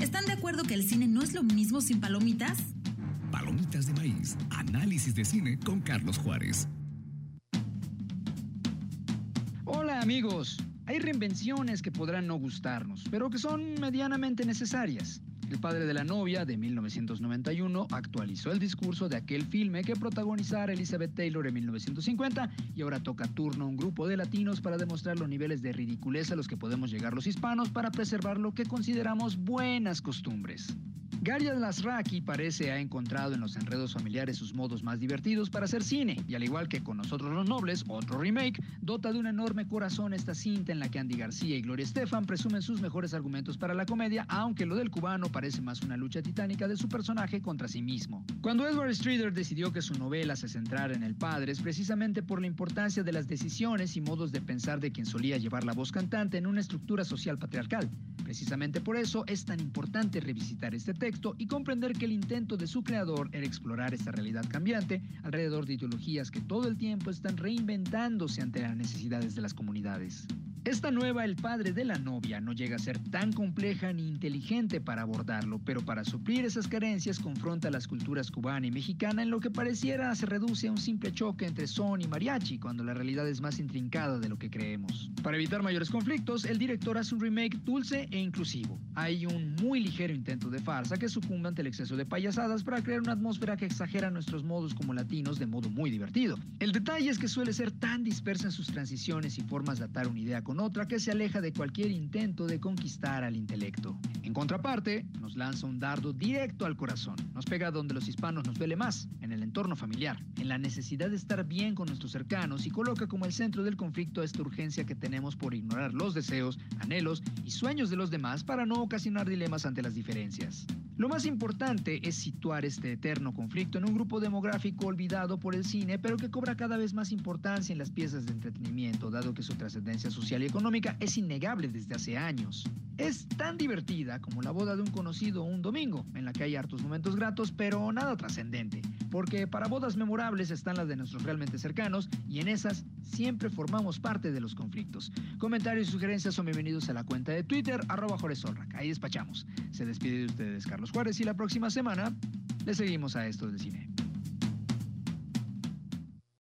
¿Están de acuerdo que el cine no es lo mismo sin palomitas? Palomitas de maíz, análisis de cine con Carlos Juárez. Hola amigos, hay reinvenciones que podrán no gustarnos, pero que son medianamente necesarias. El padre de la novia, de 1991, actualizó el discurso de aquel filme que protagonizara Elizabeth Taylor en 1950 y ahora toca turno a un grupo de latinos para demostrar los niveles de ridiculez a los que podemos llegar los hispanos para preservar lo que consideramos buenas costumbres. Gary Lasraki parece ha encontrado en los enredos familiares sus modos más divertidos para hacer cine, y al igual que con Nosotros los Nobles, otro remake, dota de un enorme corazón esta cinta en la que Andy García y Gloria Estefan presumen sus mejores argumentos para la comedia, aunque lo del cubano parece más una lucha titánica de su personaje contra sí mismo. Cuando Edward Streeter decidió que su novela se centrara en el padre es precisamente por la importancia de las decisiones y modos de pensar de quien solía llevar la voz cantante en una estructura social patriarcal. Precisamente por eso es tan importante revisitar este texto y comprender que el intento de su creador era explorar esta realidad cambiante alrededor de ideologías que todo el tiempo están reinventándose ante las necesidades de las comunidades. Esta nueva El padre de la novia no llega a ser tan compleja ni inteligente para abordarlo, pero para suplir esas carencias confronta las culturas cubana y mexicana en lo que pareciera se reduce a un simple choque entre son y mariachi, cuando la realidad es más intrincada de lo que creemos. Para evitar mayores conflictos, el director hace un remake dulce e inclusivo. Hay un muy ligero intento de farsa que sucumbe ante el exceso de payasadas para crear una atmósfera que exagera nuestros modos como latinos de modo muy divertido. El detalle es que suele ser tan dispersa en sus transiciones y formas de atar una idea con otra que se aleja de cualquier intento de conquistar al intelecto. En contraparte, nos lanza un dardo directo al corazón. Nos pega donde los hispanos nos duele más, en el entorno familiar, en la necesidad de estar bien con nuestros cercanos y coloca como el centro del conflicto esta urgencia que tenemos por ignorar los deseos, anhelos y sueños de los demás para no ocasionar dilemas ante las diferencias. Lo más importante es situar este eterno conflicto en un grupo demográfico olvidado por el cine, pero que cobra cada vez más importancia en las piezas de entretenimiento, dado que su trascendencia social y económica es innegable desde hace años. Es tan divertida como la boda de un conocido un domingo, en la que hay hartos momentos gratos, pero nada trascendente, porque para bodas memorables están las de nuestros realmente cercanos y en esas siempre formamos parte de los conflictos. Comentarios y sugerencias son bienvenidos a la cuenta de Twitter, arroba Ahí despachamos. Se despide de ustedes Carlos Juárez y la próxima semana le seguimos a esto del cine.